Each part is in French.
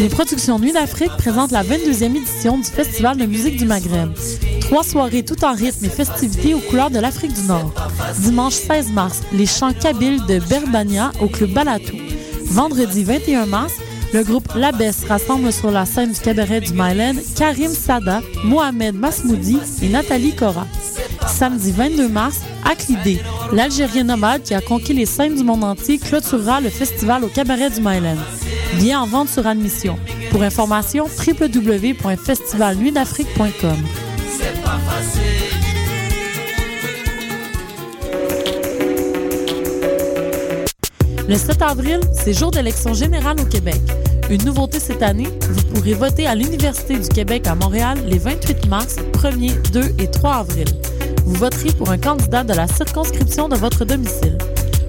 Les productions Nuit d'Afrique présentent la 22e édition du Festival de musique du Maghreb. Trois soirées tout en rythme et festivités aux couleurs de l'Afrique du Nord. Dimanche 16 mars, les chants kabyles de Berbania au club Balatou. Vendredi 21 mars, le groupe Labès rassemble sur la scène du cabaret du Mylène Karim Sada, Mohamed Masmoudi et Nathalie Cora. Samedi 22 mars, Aklidé, l'Algérien nomade qui a conquis les scènes du monde entier, clôturera le festival au cabaret du Mylène. Bien en vente sur admission. Pour information, www.festivalnuitdafrique.com. Le 7 avril, c'est jour d'élection générale au Québec. Une nouveauté cette année, vous pourrez voter à l'Université du Québec à Montréal les 28 mars, 1er, 2 et 3 avril. Vous voterez pour un candidat de la circonscription de votre domicile.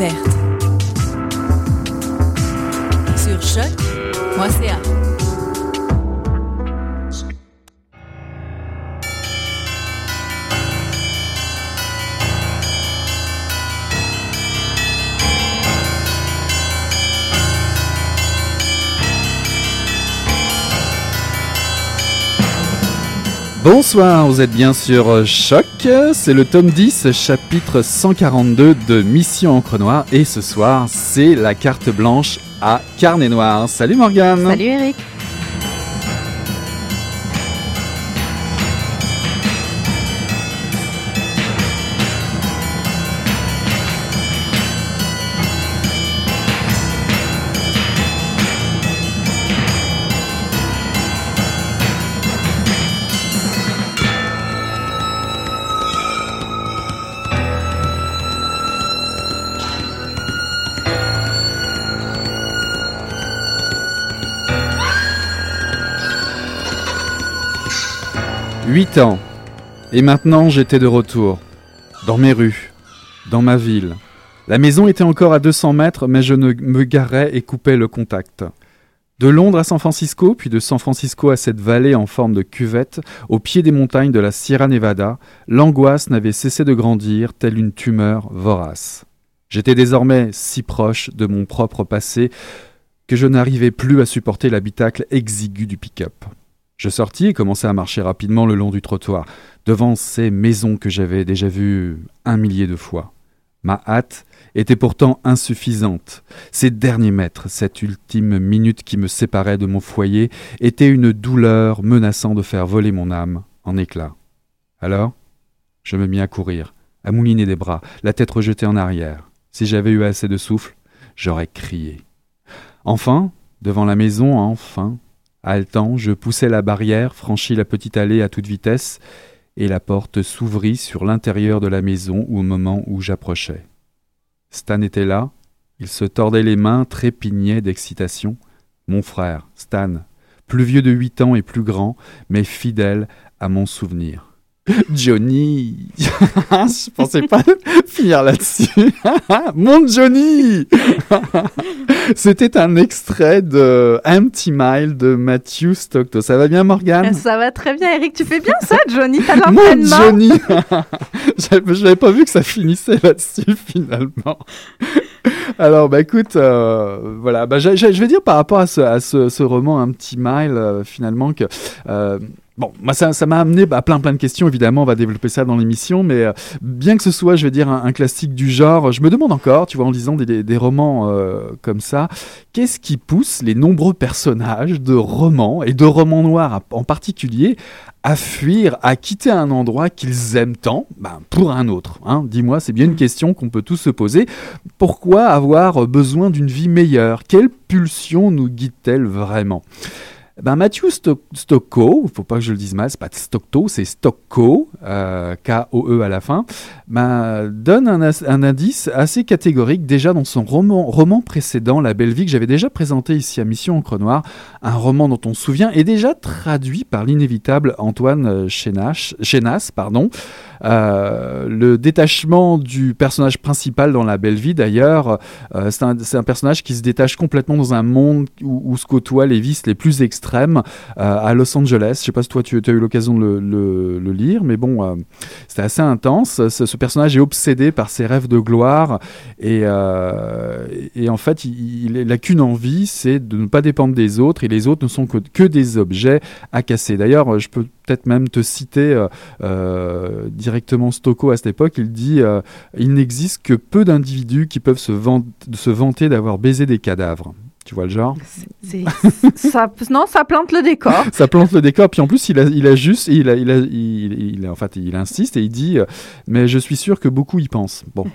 Découverte. Sur choc.ca. Bonsoir, vous êtes bien sur Choc, c'est le tome 10, chapitre 142 de Mission Encre Noire, et ce soir, c'est la carte blanche à Carnet Noir. Salut Morgane. Salut Eric Huit ans. Et maintenant, j'étais de retour. Dans mes rues. Dans ma ville. La maison était encore à 200 mètres, mais je ne me garais et coupais le contact. De Londres à San Francisco, puis de San Francisco à cette vallée en forme de cuvette, au pied des montagnes de la Sierra Nevada, l'angoisse n'avait cessé de grandir, telle une tumeur vorace. J'étais désormais si proche de mon propre passé que je n'arrivais plus à supporter l'habitacle exigu du pick-up. Je sortis et commençai à marcher rapidement le long du trottoir, devant ces maisons que j'avais déjà vues un millier de fois. Ma hâte était pourtant insuffisante. Ces derniers mètres, cette ultime minute qui me séparait de mon foyer, était une douleur menaçant de faire voler mon âme en éclats. Alors, je me mis à courir, à mouliner des bras, la tête rejetée en arrière. Si j'avais eu assez de souffle, j'aurais crié. Enfin, devant la maison, enfin, Haletant, je poussai la barrière, franchis la petite allée à toute vitesse, et la porte s'ouvrit sur l'intérieur de la maison au moment où j'approchais. Stan était là, il se tordait les mains, trépignait d'excitation. Mon frère, Stan, plus vieux de huit ans et plus grand, mais fidèle à mon souvenir. Johnny Je pensais pas finir là-dessus. Mon Johnny C'était un extrait de Empty Mile de Matthew Stockton. Ça va bien, Morgane? Ça va très bien, Eric. Tu fais bien ça, Johnny? T'as Mon Johnny Je n'avais pas vu que ça finissait là-dessus, finalement. Alors, bah écoute, euh, voilà, bah, je, je, vais dire par rapport à ce, à ce, ce roman Empty Mile, euh, finalement, que... Euh, Bon, moi, ça, ça m'a amené à plein plein de questions, évidemment, on va développer ça dans l'émission, mais euh, bien que ce soit, je vais dire, un, un, classique du genre, je me demande encore, tu vois, en lisant des, des romans euh, comme ça, qu'est-ce qui pousse les nombreux personnages de romans, et de romans noirs en particulier, à fuir, à quitter un endroit qu'ils aiment tant? Ben, pour un autre hein. Dis-moi, c'est bien une question qu'on peut tous se poser. Pourquoi avoir besoin d'une vie meilleure? Quelle pulsion nous guide-t-elle vraiment? Ben Matthew Stocko, il faut pas que je le dise mal, c'est pas Stockto, c'est Stocko, euh, K-O-E à la fin, ben, donne un, indice assez catégorique déjà dans son roman, précédent, La Belle Vie, que j'avais déjà présenté ici à Mission Encre Noire, un roman dont on se souvient, et déjà traduit par l'inévitable Antoine Chénas, Chénas pardon, euh, le détachement du personnage principal dans La Belle Vie, d'ailleurs, euh, c'est un, personnage qui se détache complètement dans un monde où se côtoient les vices les plus extrêmes euh, à Los Angeles. Je sais pas si toi tu, as eu l'occasion de le, lire, mais bon, euh, c'était assez intense. Ce, personnage est obsédé par ses rêves de gloire et, euh, en fait, il, n'a qu'une envie, c'est de ne pas dépendre des autres et les autres ne sont que, des objets à casser. D'ailleurs, je peux peut-être même te citer directement Stocco à cette époque. Il dit Il n'existe que peu d'individus qui peuvent se vanter d'avoir baisé des cadavres. Tu vois le genre c ça, Non, ça plante le décor. ça plante le décor. Puis en plus, il a, il a juste, il, a, il, a, il, il, en fait, il insiste et il dit euh, Mais je suis sûr que beaucoup y pensent. Bon,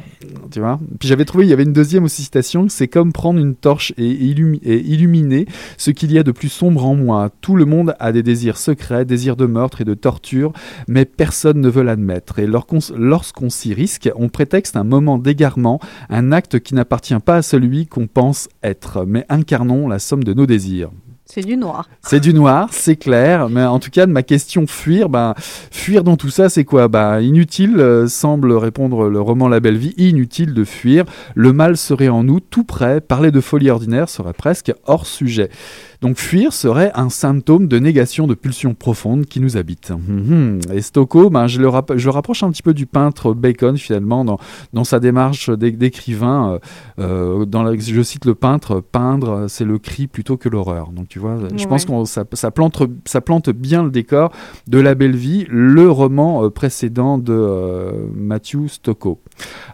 tu vois. Puis j'avais trouvé, il y avait une deuxième aussi citation C'est comme prendre une torche et, illumi et illuminer ce qu'il y a de plus sombre en moi. Tout le monde a des désirs secrets, désirs de meurtre et de torture, mais personne ne veut l'admettre. Et lorsqu'on s'y risque, on prétexte un moment d'égarement, un acte qui n'appartient pas à celui qu'on pense être, mais incarnons la somme de nos désirs. C'est du noir. C'est du noir, c'est clair. Mais en tout cas, de ma question fuir, ben, fuir dans tout ça, c'est quoi? Ben, Inutile, euh, semble répondre le roman La Belle Vie, inutile de fuir. Le mal serait en nous, tout près. Parler de folie ordinaire serait presque hors sujet. Donc fuir serait un symptôme de négation de pulsions profondes qui nous habitent. Mmh. Et Stocco, ben, je, le je, le rapproche un petit peu du peintre Bacon finalement dans, dans sa démarche d'écrivain. Euh, euh, je cite le peintre, peindre, c'est le cri plutôt que l'horreur. Donc tu vois, je ouais. pense que ça, ça, plante, ça plante bien le décor de La Belle Vie, le roman euh, précédent de euh, Matthew Stocco.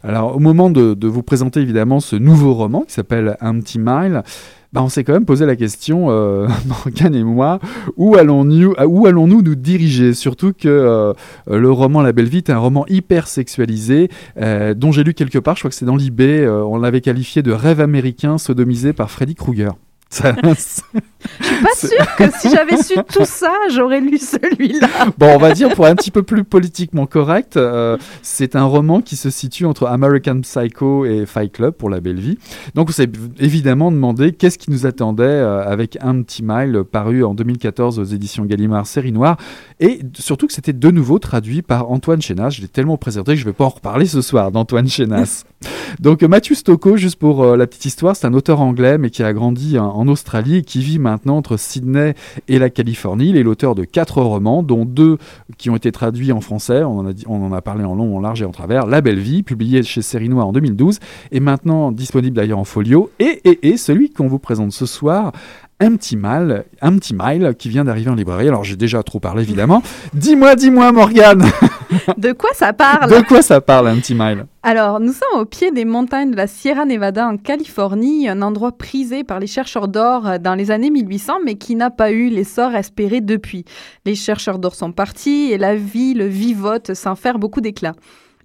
Alors au moment de, de vous présenter évidemment ce nouveau roman qui s'appelle Empty Mile, bah, on s'est quand même posé la question, euh, Morgane et moi, où allons-nous où allons -nous, nous diriger? Surtout que euh, le roman La Belle Vie est un roman hyper sexualisé, euh, dont j'ai lu quelque part, je crois que c'est dans l'IB, euh, on l'avait qualifié de rêve américain sodomisé par Freddy Krueger. Ça, je suis pas sûre que si j'avais su tout ça, j'aurais lu celui-là. Bon, on va dire pour un petit peu plus politiquement correct, euh, c'est un roman qui se situe entre American Psycho et Fight Club pour la belle vie. Donc on s'est évidemment demandé qu'est-ce qui nous attendait euh, avec un petit mile paru en 2014 aux éditions Gallimard série noire et surtout que c'était de nouveau traduit par Antoine Chenas. Je l'ai tellement présenté que je vais pas en reparler ce soir d'Antoine Chenas. Donc Matthew Stocco, juste pour euh, la petite histoire, c'est un auteur anglais mais qui a grandi en en Australie qui vit maintenant entre Sydney et la Californie. Il est l'auteur de quatre romans, dont deux qui ont été traduits en français. On en a, parlé en long, en large et en travers. La Belle Vie, publié chez Série Noire en 2012, et maintenant disponible d'ailleurs en folio. Et, et, et celui qu'on vous présente ce soir, un petit mal, un petit mile qui vient d'arriver en librairie. Alors j'ai déjà trop parlé évidemment. dis-moi, dis-moi Morgane. de quoi ça parle De quoi ça parle un petit mile Alors nous sommes au pied des montagnes de la Sierra Nevada en Californie, un endroit prisé par les chercheurs d'or dans les années 1800 mais qui n'a pas eu l'essor espéré depuis. Les chercheurs d'or sont partis et la ville vivote sans faire beaucoup d'éclat.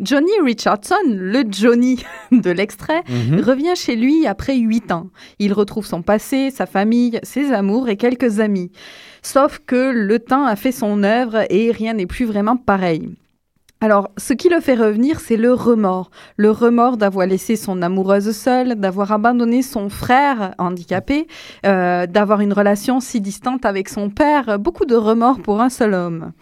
Johnny Richardson, le Johnny de l'extrait, mm -hmm. revient chez lui après huit ans. Il retrouve son passé, sa famille, ses amours et quelques amis. Sauf que le temps a fait son œuvre et rien n'est plus vraiment pareil. Alors, ce qui le fait revenir, c'est le remords. Le remords d'avoir laissé son amoureuse seule, d'avoir abandonné son frère handicapé, euh, d'avoir une relation si distante avec son père. Beaucoup de remords pour un seul homme.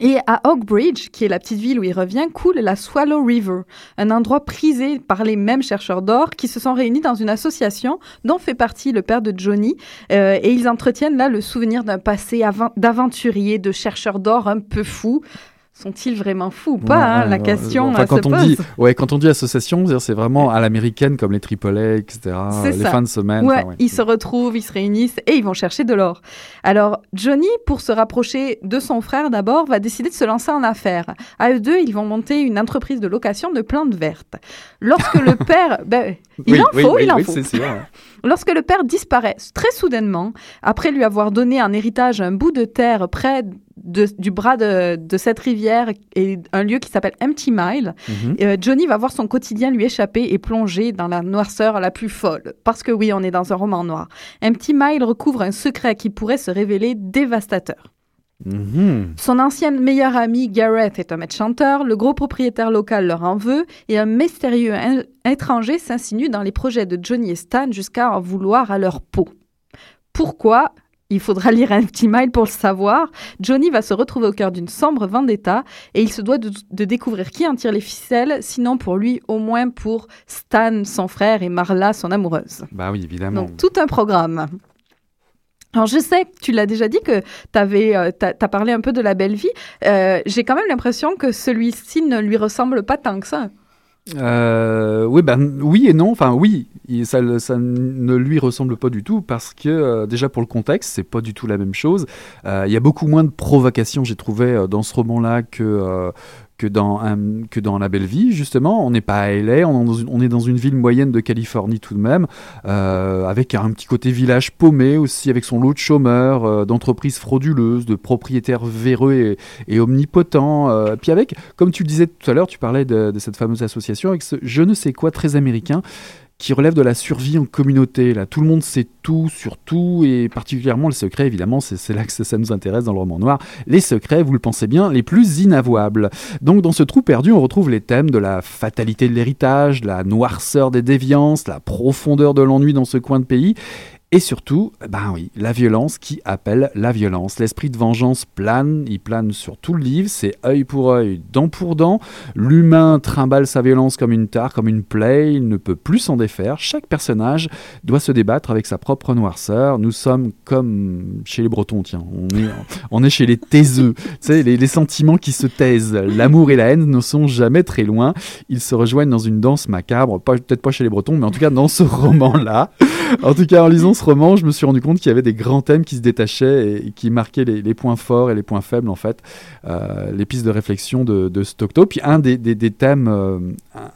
Et à Oakbridge, qui est la petite ville où il revient, coule la Swallow River, un endroit prisé par les mêmes chercheurs d'or qui se sont réunis dans une association dont fait partie le père de Johnny. Euh, et ils entretiennent là le souvenir d'un passé d'aventurier, de chercheur d'or un peu fou. Sont-ils vraiment fous ou pas hein, La question enfin, quand se on pose. Dit, ouais, quand on dit association, c'est vraiment à l'américaine comme les AAA, etc. Les ça. fins de semaine. Ils se retrouvent, ils se réunissent et ils vont chercher de l'or. Alors Johnny, pour se rapprocher de son frère d'abord, va décider de se lancer en affaires. À eux deux, ils vont monter une entreprise de location de plantes vertes. Lorsque le père, ben, il oui, en oui, faut, oui, il en faut. c'est sûr. Lorsque le père disparaît très soudainement, après lui avoir donné en héritage un bout de terre près de- du bras de, de cette rivière et un lieu qui s'appelle Empty Mile, Mhm. euh, Johnny va voir son quotidien lui échapper et plonger dans la noirceur la plus folle. Parce que oui, on est dans un roman noir. Empty Mile recouvre un secret qui pourrait se révéler dévastateur. Mhm. Son ancienne meilleure amie Gareth est un maître chanteur, le gros propriétaire local leur en veut, et un mystérieux étranger s'insinue dans les projets de Johnny et Stan jusqu'à en vouloir à leur peau. Pourquoi? Il faudra lire un petit mail pour le savoir. Johnny va se retrouver au cœur d'une sombre vendetta et il se doit de, de découvrir qui en tire les ficelles, sinon pour lui, au moins pour Stan, son frère, et Marla, son amoureuse. Bah oui, évidemment. Donc tout un programme. Alors je sais, tu l'as déjà dit que tu avais, as, parlé un peu de la belle vie. Euh, J'ai quand même l'impression que celui-ci ne lui ressemble pas tant que ça. Euh, oui, ben, oui et non. Enfin, oui, ça, ça ne lui ressemble pas du tout parce que, euh, déjà pour le contexte, c'est pas du tout la même chose. Euh, Il y a beaucoup moins de provocations, j'ai trouvé, euh, dans ce roman-là que. Euh, que dans, un- que dans La Belle Vie, justement. On n'est pas à LA, on est, dans une, on est dans une ville moyenne de Californie tout de même, euh, avec un petit côté village paumé aussi, avec son lot de chômeurs, euh, d'entreprises frauduleuses, de propriétaires véreux et, omnipotents. euh, puis avec, comme tu le disais tout à l'heure, tu parlais de cette fameuse association, avec ce je ne sais quoi très américain qui relève de la survie en communauté. Là, tout le monde sait tout sur tout, et particulièrement le secret, évidemment, c'est c'est là que ça, ça nous intéresse dans le roman noir. Les secrets, vous le pensez bien, les plus inavouables. Donc, dans ce trou perdu, on retrouve les thèmes de la fatalité de l'héritage, la noirceur des déviances, la profondeur de l'ennui dans ce coin de pays. Et surtout, ben oui, la violence qui appelle la violence. L'esprit de vengeance plane, il plane sur tout le livre, c'est œil pour œil, dent pour dent. L'humain trimballe sa violence comme une tare, comme une plaie, il ne peut plus s'en défaire. Chaque personnage doit se débattre avec sa propre noirceur. Nous sommes comme chez les Bretons, tiens, on est, on est chez les taiseux, tu sais, les, les sentiments qui se taisent. L'amour et la haine ne sont jamais très loin. Ils se rejoignent dans une danse macabre, peut-être pas chez les Bretons, mais en tout cas dans ce roman-là. En tout cas, en lisant roman, je me suis rendu compte qu'il y avait des grands thèmes qui se détachaient et qui marquaient les, points forts et les points faibles, en fait, euh, les pistes de réflexion de, de. Puis un des, thèmes euh,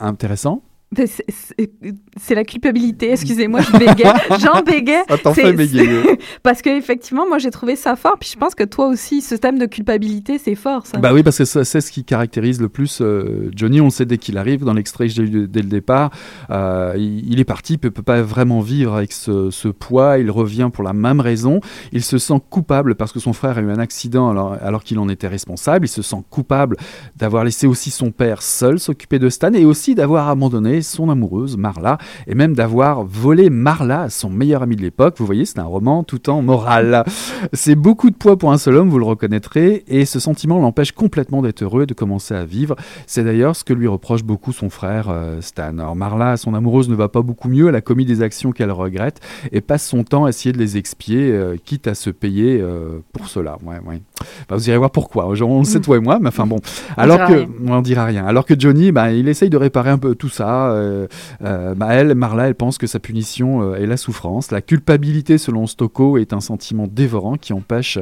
intéressants, c'est- la culpabilité, excusez-moi, je bégais. Jean bégait. Ah, t'en C'est- fais bégayer. Parce qu'effectivement, moi j'ai trouvé ça fort, puis je pense que toi aussi, ce thème de culpabilité, c'est fort ça. Bah oui, parce que c'est ce qui caractérise le plus euh, Johnny. On le sait dès qu'il arrive, dans l'extrait que j'ai eu dès le départ. Euh, il, il est parti, il peut, peut pas vraiment vivre avec ce, ce poids. Il revient pour la même raison. Il se sent coupable parce que son frère a eu un accident alors, alors qu'il en était responsable. Il se sent coupable d'avoir laissé aussi son père seul s'occuper de Stan et aussi d'avoir abandonné son amoureuse, Marla, et même d'avoir volé Marla à son meilleur ami de l'époque. Vous voyez, c'est un roman tout en morale. C'est beaucoup de poids pour un seul homme, vous le reconnaîtrez, et ce sentiment l'empêche complètement d'être heureux et de commencer à vivre. C'est d'ailleurs ce que lui reproche beaucoup son frère euh, Stan. Alors Marla, son amoureuse, ne va pas beaucoup mieux, elle a commis des actions qu'elle regrette et passe son temps à essayer de les expier, euh, quitte à se payer euh, pour cela. Ouais, ouais. Bah, vous irez voir pourquoi. Genre, on le sait toi et moi, mais enfin bon. Alors dira que rien. on dira rien. Alors que Johnny, bah, il essaye de réparer un peu tout ça. Euh, euh, bah, Marla, elle pense que sa punition euh, est la souffrance. La culpabilité, selon Stocco, est un sentiment dévorant qui empêche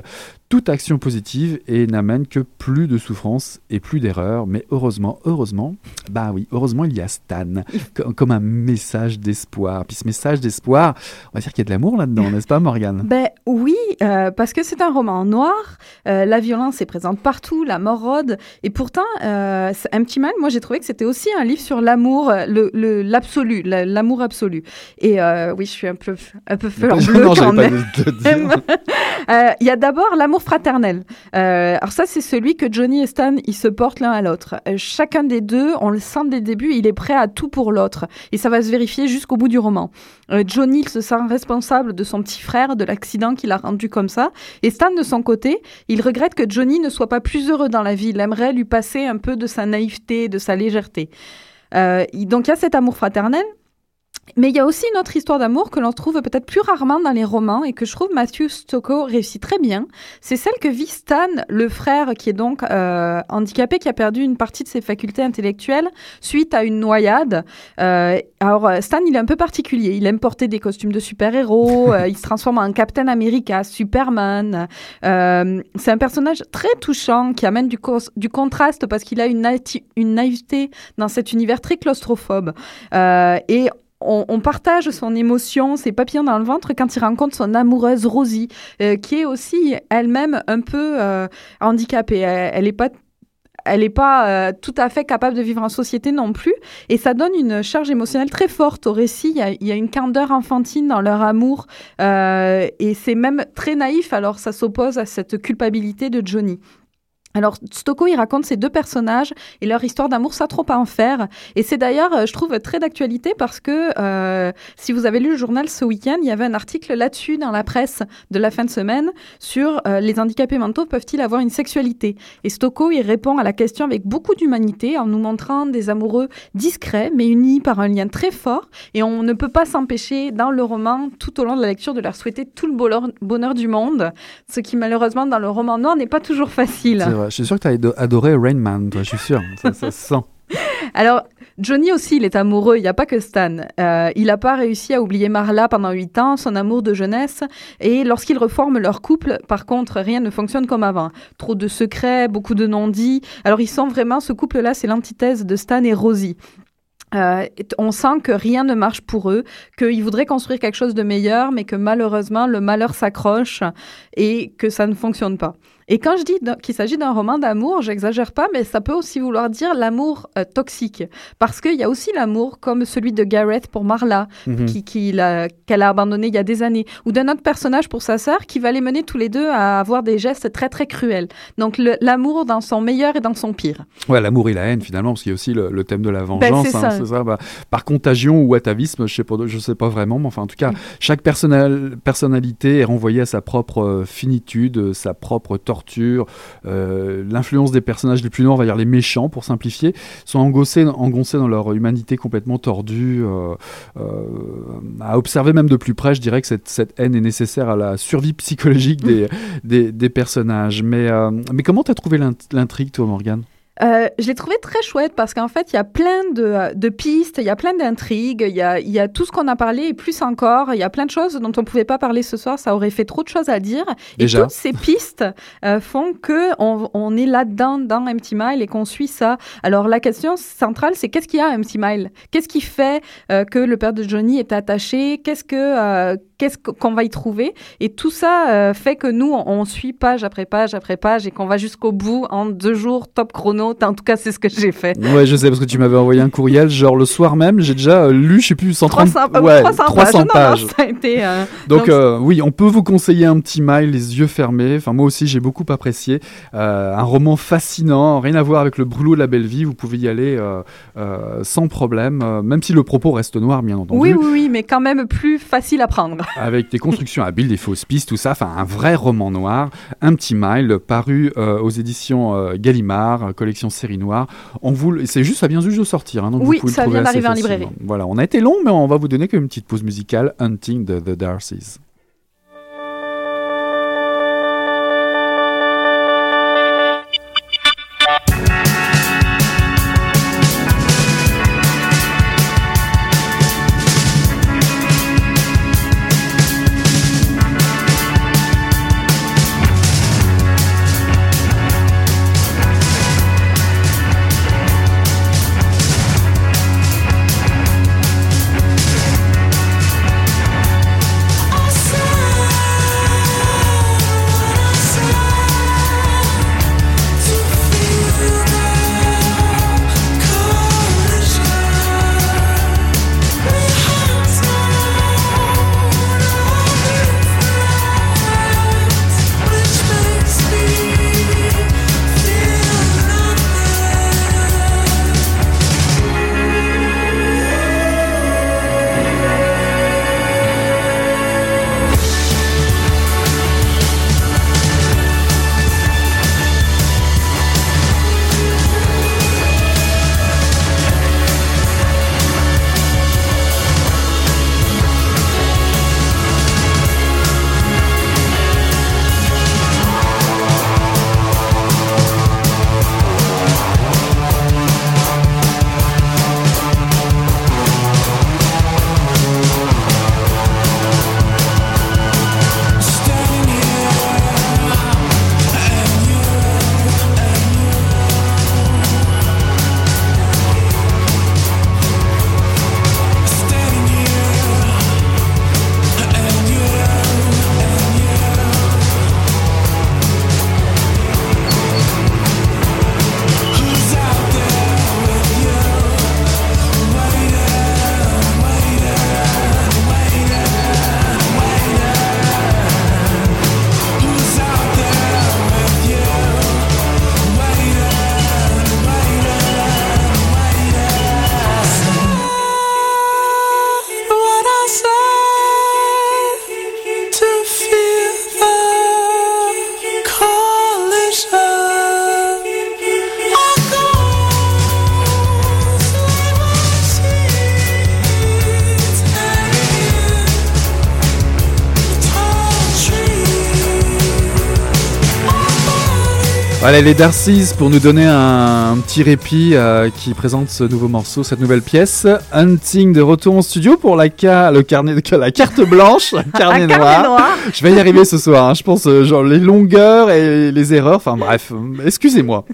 toute action positive et n'amène que plus de souffrance et plus d'erreurs. Mais heureusement, heureusement, bah oui, heureusement, il y a Stan co- comme un message d'espoir. Puis ce message d'espoir, on va dire qu'il y a de l'amour là-dedans, n'est-ce pas, Morgane? Ben oui, euh, parce que c'est un roman noir, euh, la violence est présente partout, la mort rôde, et pourtant, euh, c'est un petit mal, moi j'ai trouvé que c'était aussi un livre sur l'amour, le- le- l'absolu, la- l'amour absolu. Et euh, oui, je suis un peu, un peu fleur bleue quand même. Euh, Il y a d'abord l'amour fraternel. Euh, alors ça, c'est celui que Johnny et Stan, ils se portent l'un à l'autre. Euh, chacun des deux, on le sent dès le début, il est prêt à tout pour l'autre. Et ça va se vérifier jusqu'au bout du roman. Johnny, il se sent responsable de son petit frère, de l'accident qui l'a rendu comme ça. Et Stan, de son côté, il regrette que Johnny ne soit pas plus heureux dans la vie. Il aimerait lui passer un peu de sa naïveté, de sa légèreté. Euh, donc il y a cet amour fraternel. Mais il y a aussi une autre histoire d'amour que l'on trouve peut-être plus rarement dans les romans et que je trouve Matthew Stocko réussit très bien. C'est celle que vit Stan, le frère qui est donc euh, handicapé, qui a perdu une partie de ses facultés intellectuelles suite à une noyade. Euh, alors Stan, il est un peu particulier. Il aime porter des costumes de super-héros. euh, il se transforme en Captain America, Superman. Euh, c'est un personnage très touchant qui amène du, contraste parce qu'il a une, une naïveté dans cet univers très claustrophobe. Euh, et on, partage son émotion, ses papillons dans le ventre quand il rencontre son amoureuse Rosie, euh, qui est aussi elle-même un peu euh, handicapée. Elle, elle est pas elle n'est pas euh, tout à fait capable de vivre en société non plus. Et ça donne une charge émotionnelle très forte au récit. Il y a, une candeur enfantine dans leur amour. et c'est même très naïf, alors ça s'oppose à cette culpabilité de Johnny. Alors, Stocco, il raconte ces deux personnages et leur histoire d'amour, ça trop pas en faire. Et c'est d'ailleurs, euh, je trouve, très d'actualité parce que euh, si vous avez lu le journal ce week-end, il y avait un article là-dessus dans la presse de la fin de semaine sur euh, les handicapés mentaux peuvent-ils avoir une sexualité? Et Stocco, il répond à la question avec beaucoup d'humanité en nous montrant des amoureux discrets mais unis par un lien très fort. Et on ne peut pas s'empêcher dans le roman, tout au long de la lecture, de leur souhaiter tout le bonheur, du monde, ce qui malheureusement dans le roman noir n'est pas toujours facile. Je suis sûr que tu as adoré Rain Man, toi, je suis sûr. Ça, se sent. Alors, Johnny aussi, il est amoureux, il n'y a pas que Stan. Euh, il n'a pas réussi à oublier Marla pendant huit ans, son amour de jeunesse. Et lorsqu'ils reforment leur couple, par contre, rien ne fonctionne comme avant. Trop de secrets, beaucoup de non-dits. Alors, ils sont vraiment, ce couple-là, c'est l'antithèse de Stan et Rosie. Euh, on sent que rien ne marche pour eux, qu'ils voudraient construire quelque chose de meilleur, mais que malheureusement, le malheur s'accroche et que ça ne fonctionne pas. Et quand je dis qu'il s'agit d'un roman d'amour, j'exagère pas, mais ça peut aussi vouloir dire l'amour euh, toxique. Parce qu'il y a aussi l'amour comme celui de Gareth pour Marla, Mhm. qui qu'elle a abandonné il y a des années, ou d'un autre personnage pour sa sœur qui va les mener tous les deux à avoir des gestes très très cruels. Donc l'amour dans son meilleur et dans son pire. Ouais, l'amour et la haine finalement, parce qu'il y a aussi le, le thème de la Ben, vengeance. hein, ça. c'est ça, bah, par contagion ou atavisme, je sais pas, je sais pas vraiment, mais enfin en tout cas, chaque personnal- personnalité est renvoyée à sa propre euh, finitude, euh, sa propre torture. Euh, L'influence des personnages les plus noirs, on va dire les méchants pour simplifier, sont engoncés, engoncés dans leur humanité complètement tordue. euh, euh, à observer même de plus près, je dirais que cette, cette haine est nécessaire à la survie psychologique des, des, des personnages. Mais, mais comment t'as trouvé l'int- l'intrigue, toi, Morgane? Euh, je l'ai trouvé très chouette parce qu'en fait, il y a plein de, de pistes, il y a plein d'intrigues, il y a, y a tout ce qu'on a parlé et plus encore. Il y a plein de choses dont on ne pouvait pas parler ce soir, ça aurait fait trop de choses à dire. Déjà. Et toutes ces pistes euh, font que on, on est là-dedans, dans Empty Mile et qu'on suit ça. Alors la question centrale, c'est qu'est-ce qu'il y a à Empty Mile? Qu'est-ce qui fait euh, que le père de Johnny est attaché? Qu'est-ce que euh, qu'est-ce qu'on va y trouver Et tout ça euh, fait que nous, on, on suit page après page après page et qu'on va jusqu'au bout en deux jours top chrono. En tout cas, c'est ce que j'ai fait. Ouais, je sais, parce que tu m'avais envoyé un courriel, genre le soir même, j'ai déjà euh, lu, je sais plus, 130 300, euh, ouais, 300 pages. 300 Non, non, pages. ça a été. euh, Donc, donc- oui, on peut vous conseiller un petit mile, les yeux fermés. Enfin, moi aussi, j'ai beaucoup apprécié. Un roman fascinant, rien à voir avec le brûlot de la belle vie. Vous pouvez y aller sans problème, même si le propos reste noir, bien entendu. oui, oui, oui, mais quand même plus facile à prendre. Avec des constructions habiles, des fausses pistes, tout ça. Enfin, un vrai roman noir, un petit mile, paru euh, aux éditions euh, Gallimard, collection série noire. On vous, c'est juste, ça vient juste de sortir. hein, donc Oui, vous ça trouver vient d'arriver en librairie. Voilà, on a été long, mais on va vous donner quand même une petite pause musicale, Hunting the, the Darcys. Voilà les Darcys pour nous donner un, petit répit euh, qui présente ce nouveau morceau, cette nouvelle pièce. Hunting de retour en studio pour la, le carnet, la carte blanche, carnet, noir. Je vais y arriver ce soir. Hein. je pense euh, genre les longueurs et les erreurs. Enfin bref, excusez-moi.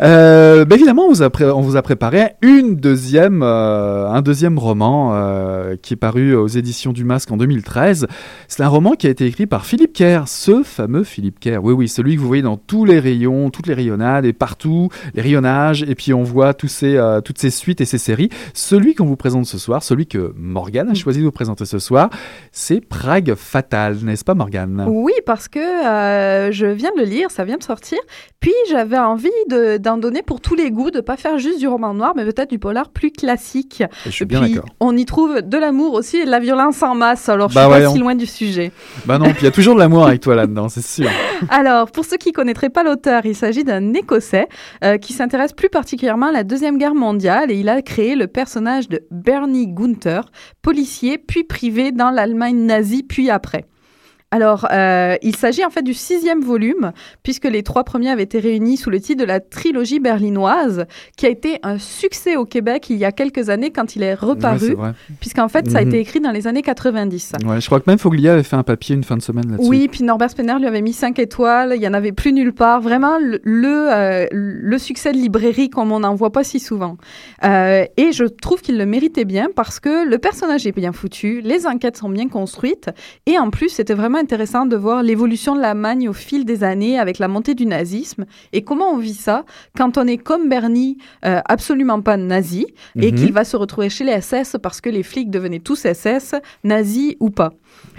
Euh, bah, évidemment, on vous, a on vous a préparé une deuxième, euh, un deuxième roman qui est paru aux éditions du Masque en 2013. C'est un roman qui a été écrit par Philippe Kerr, ce fameux Philippe Kerr. Oui oui, celui que vous voyez dans tous les rayons toutes les rayonnades et partout, les rayonnages, et puis on voit tous ces, euh, toutes ces suites et ces séries. Celui qu'on vous présente ce soir, celui que Morgane a mm. choisi de vous présenter ce soir, c'est Prague Fatal, n'est-ce pas Morgane? Oui, parce que euh, je viens de le lire, ça vient de sortir, puis j'avais envie d'en donner pour tous les goûts, de pas faire juste du roman noir, mais peut-être du polar plus classique. je suis bien d'accord. On y trouve de l'amour aussi et de la violence en masse, alors je bah suis pas si loin du sujet. Bah non, puis il y a toujours de l'amour avec toi là-dedans, c'est sûr. alors, pour ceux qui connaîtraient pas l'auteur, il s'agit d'un Écossais euh, qui s'intéresse plus particulièrement à la Deuxième Guerre mondiale et il a créé le personnage de Bernie Gunther, policier puis privé dans l'Allemagne nazie puis après. Alors, euh, il s'agit en fait du sixième volume, puisque les trois premiers avaient été réunis sous le titre de la trilogie berlinoise, qui a été un succès au Québec il y a quelques années quand il est reparu, puisqu'en fait, ça a mhm. été écrit dans les années 90. Ouais, je crois que même Foglia avait fait un papier une fin de semaine là-dessus. Oui, puis Norbert Spener lui avait mis cinq étoiles, il n'y en avait plus nulle part. Vraiment, le, le, euh, succès de librairie comme on n'en voit pas si souvent. Euh, et je trouve qu'il le méritait bien parce que le personnage est bien foutu, les enquêtes sont bien construites, et en plus, c'était vraiment intéressant de voir l'évolution de l'Allemagne au fil des années avec la montée du nazisme et comment on vit ça quand on est comme Bernie, euh, absolument pas nazi, et mhm. qu'il va se retrouver chez les SS parce que les flics devenaient tous SS, nazis ou pas.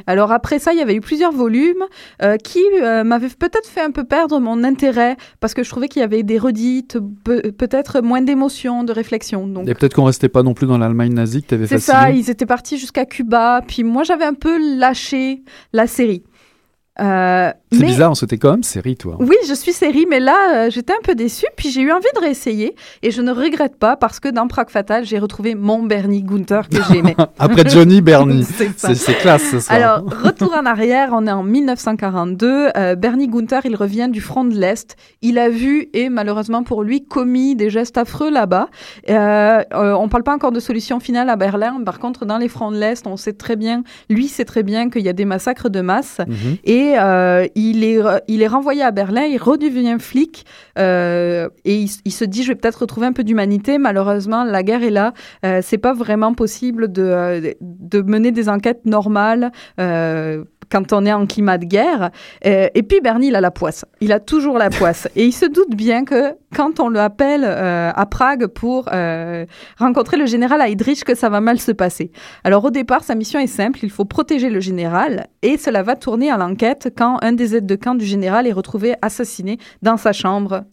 Alors après ça, il y avait eu plusieurs volumes euh, qui euh, m'avaient peut-être fait un peu perdre mon intérêt parce que je trouvais qu'il y avait des redites, peut-être moins d'émotions, de réflexion. Donc... Et peut-être qu'on restait pas non plus dans l'Allemagne nazie que tu avais C'est ça, ils étaient partis jusqu'à Cuba, puis moi j'avais un peu lâché la série. Euh, c'est bizarre, c'était quand même série, toi. Oui, je suis série, mais là, euh, j'étais un peu déçue, puis j'ai eu envie de réessayer, et je ne regrette pas, parce que dans Prague Fatal, j'ai retrouvé mon Bernie Gunther que j'aimais. Après Johnny Bernie. c'est classe, ce soir. Alors, retour en arrière, on est en 1942. Euh, Bernie Gunther, il revient du front de l'Est. Il a vu, et malheureusement pour lui, commis des gestes affreux là-bas. Euh, on parle pas encore de solution finale à Berlin. Par contre, dans les fronts de l'Est, on sait très bien, lui sait très bien qu'il y a des massacres de masse. Mhm. Et et euh, il, est, renvoyé à Berlin, il redevient flic euh, et il, se dit je vais peut-être retrouver un peu d'humanité. Malheureusement, la guerre est là. Euh, c'est pas vraiment possible de, de mener des enquêtes normales quand on est en climat de guerre. Euh, et puis Bernie, il a la poisse. Il a toujours la poisse. et il se doute bien que quand on le appelle euh, à Prague pour euh, rencontrer le général Heydrich, que ça va mal se passer. Alors au départ, sa mission est simple. Il faut protéger le général. Et cela va tourner à l'enquête quand un des aides de camp du général est retrouvé assassiné dans sa chambre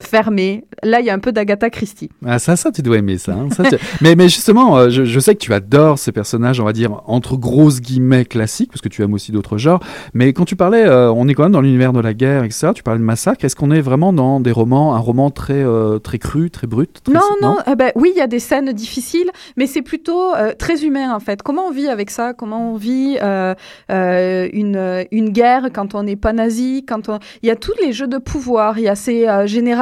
fermé. Là, il y a un peu d'Agatha Christie. Ah, ça, ça, tu dois aimer ça. Hein. mais, mais justement, euh, je, sais que tu adores ces personnages, on va dire, entre grosses guillemets classiques, parce que tu aimes aussi d'autres genres. Mais quand tu parlais, euh, on est quand même dans l'univers de la guerre, et ça. Tu parlais de massacre. Est-ce qu'on est vraiment dans des romans, un roman très, euh, très cru, très brut Non, non. Eh ben, oui, il y a des scènes difficiles, mais c'est plutôt très humain, en fait. Comment on vit avec ça? Comment on vit une, une guerre quand on n'est pas nazi quand on... Il y a tous les jeux de pouvoir. Il y a ces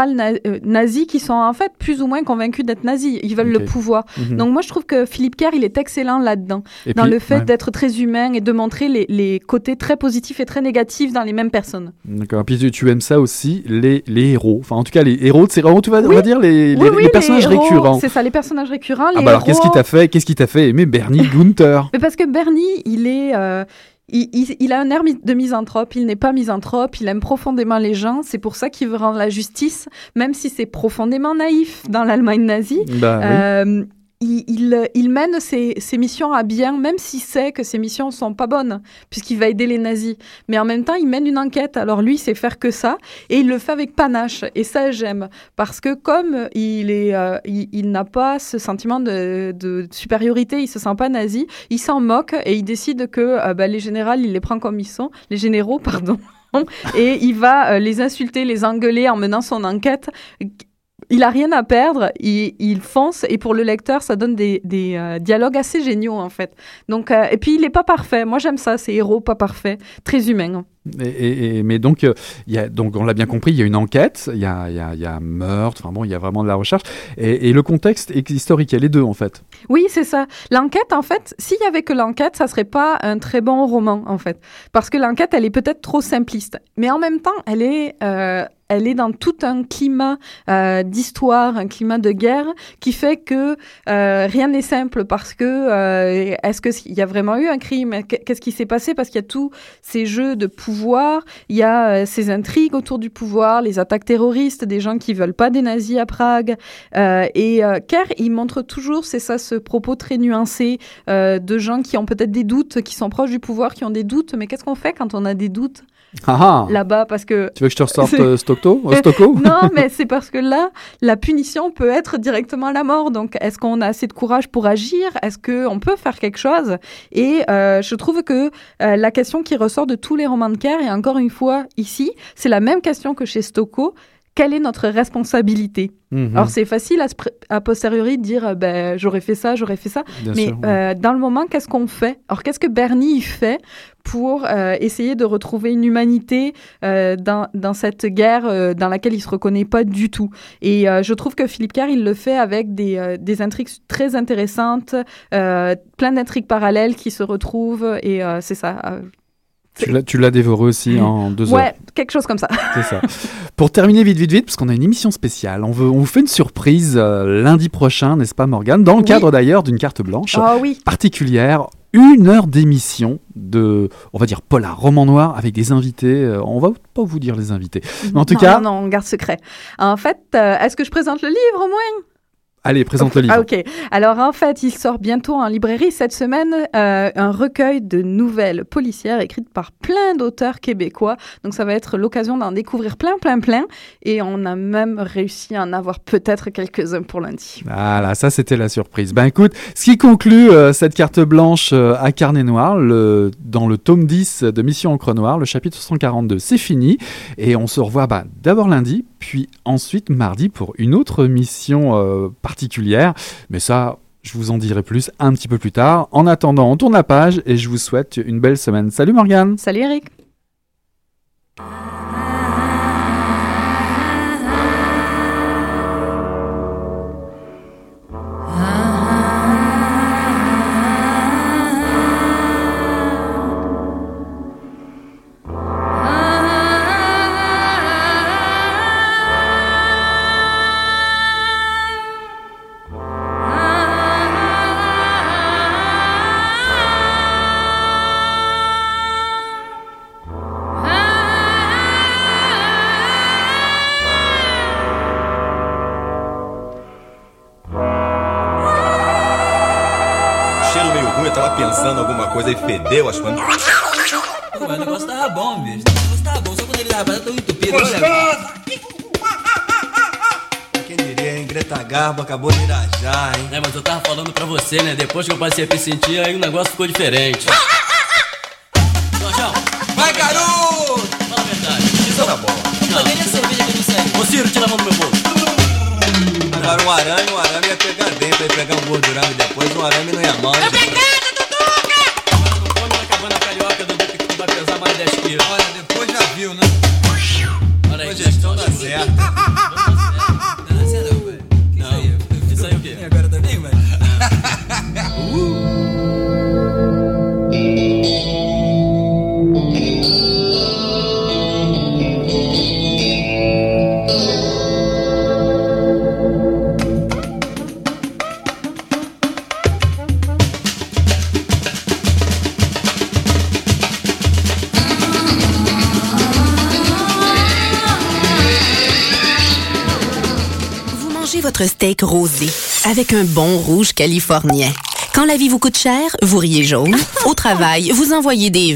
euh, nazis qui sont en fait plus ou moins convaincus d'être nazis. Ils veulent le pouvoir. Mhm. Donc moi, je trouve que Philippe Kerr, il est excellent là-dedans, dans le fait d'être très humain et de montrer les, côtés très positifs et très négatifs dans les mêmes personnes. D'accord. Puis tu, aimes ça aussi, les, les, héros. Enfin, en tout cas, les héros de ces romans, tu vas, on va dire les, les, personnages récurrents. C'est ça, les personnages récurrents. Ah bah alors, qu'est-ce qui t'a fait, qu'est-ce qui t'a fait aimer Bernie Gunther Mais parce que Bernie, il est, euh, il, a un air de misanthrope, il n'est pas misanthrope, il aime profondément les gens, c'est pour ça qu'il veut rendre la justice, même si c'est profondément naïf dans l'Allemagne nazie. Bah, euh, il, mène ses, missions à bien, même s'il sait que ses missions sont pas bonnes, puisqu'il va aider les nazis. Mais en même temps, il mène une enquête. Alors lui, sait faire que ça, et il le fait avec panache. Et ça, j'aime, parce que comme il euh, n'a pas ce sentiment de, supériorité, il se sent pas nazi, il s'en moque et il décide que euh, bah, les généraux, il les prend comme ils sont, les généraux, pardon. et il va euh, les insulter, les engueuler en menant son enquête il a rien à perdre, il, fonce et pour le lecteur, ça donne des, euh, dialogues assez géniaux en fait. Donc, euh, et puis il n'est pas parfait. Moi j'aime ça, ces héros pas parfaits, très humains. Mais donc, euh, donc, on l'a bien compris, il y a une enquête, il y a, un meurtre, enfin bon, il y a vraiment de la recherche. Et, le contexte historique, il y a les deux en fait. Oui, c'est ça. L'enquête, en fait, s'il y avait que l'enquête, ça serait pas un très bon roman, en fait. Parce que l'enquête, elle est peut-être trop simpliste. Mais en même temps, elle est euh, dans tout un climat euh, d'histoire, un climat de guerre qui fait que rien n'est simple parce que est-ce qu'il y a vraiment eu un crime? Qu'est-ce qui s'est passé? Parce qu'il y a tous ces jeux de pouvoir, il y a euh, ces intrigues autour du pouvoir, les attaques terroristes, des gens qui veulent pas des nazis à Prague. Euh, et euh, Kerr, il montre toujours, c'est ça, ce propos très nuancé de gens qui ont peut-être des doutes, qui sont proches du pouvoir, qui ont des doutes. Mais qu'est-ce qu'on fait quand on a des doutes? Ah, ah. là-bas parce que tu veux que je te ressorte euh, Stocco, Stocco? Non, mais c'est parce que là, la punition peut être directement la mort. Donc, est-ce qu'on a assez de courage pour agir? Est-ce qu'on peut faire quelque chose? Et euh, je trouve que euh, la question qui ressort de tous les romans de Kerr, et encore une fois ici, c'est la même question que chez Stocco quelle est notre responsabilité mhm. Alors c'est facile à, à, posteriori de dire euh, ben, j'aurais fait ça, j'aurais fait ça, Bien mais sûr, euh, dans le moment qu'est-ce qu'on fait Alors qu'est-ce que Bernie fait pour euh, essayer de retrouver une humanité euh, dans, dans, cette guerre dans laquelle il se reconnaît pas du tout? Et je trouve que Philippe Kerr il le fait avec des, des intrigues très intéressantes, plein d'intrigues parallèles qui se retrouvent et c'est ça tu l'as dévoré aussi en deux heures. Ouais, quelque chose comme ça. C'est ça. Pour terminer vite, vite, vite, parce qu'on a une émission spéciale, on, veut, on vous fait une surprise euh, lundi prochain, n'est-ce pas, Morgane? Dans le oui. cadre d'ailleurs d'une carte blanche oh, oui. particulière, une heure d'émission de, on va dire, polar, roman noir, avec des invités. Euh, on va pas vous dire les invités. Mais en tout non, cas. Non, non, on garde secret. En fait, euh, est-ce que je présente le livre au moins? Allez, présente le livre. Ah, ok. Alors, en fait, il sort bientôt en librairie cette semaine euh, un recueil de nouvelles policières écrites par plein d'auteurs québécois. Donc, ça va être l'occasion d'en découvrir plein, plein, plein. Et on a même réussi à en avoir peut-être quelques-uns pour lundi. Voilà, ça, c'était la surprise. Ben, écoute, ce qui conclut euh, cette carte blanche euh, à carnet noir, le, dans le tome 10 de Mission Encre Noire, le chapitre 142, c'est fini. Et on se revoit bah, d'abord lundi, puis ensuite mardi pour une autre mission particulière. Mais ça, je vous en dirai plus un petit peu plus tard. En attendant, on tourne la page et je vous souhaite une belle semaine. Salut Morgane Salut Eric coisa e fedeu as coisas. Pô, mas o negócio tava bom, bicho. O negócio tava bom, só quando ele tava tão entupido. Gostosa! Quem diria, hein? Greta Garbo acabou de irajar, hein? É, mas eu tava falando pra você, né? Depois que eu passei a me sentir, aí o negócio ficou diferente. Jorjão! Vai, garoto! Fala a verdade. Isso tá bom. Não, nem a cerveja que eu não sei. Ô, Ciro, tira a mão do meu bolso. Agora um arame, um arame ia pegar dentro, ia pegar um gordurame depois, um arame não ia mal. Steak rosé avec un bon rouge californien. Quand la vie vous coûte cher, vous riez jaune. Au travail, vous envoyez des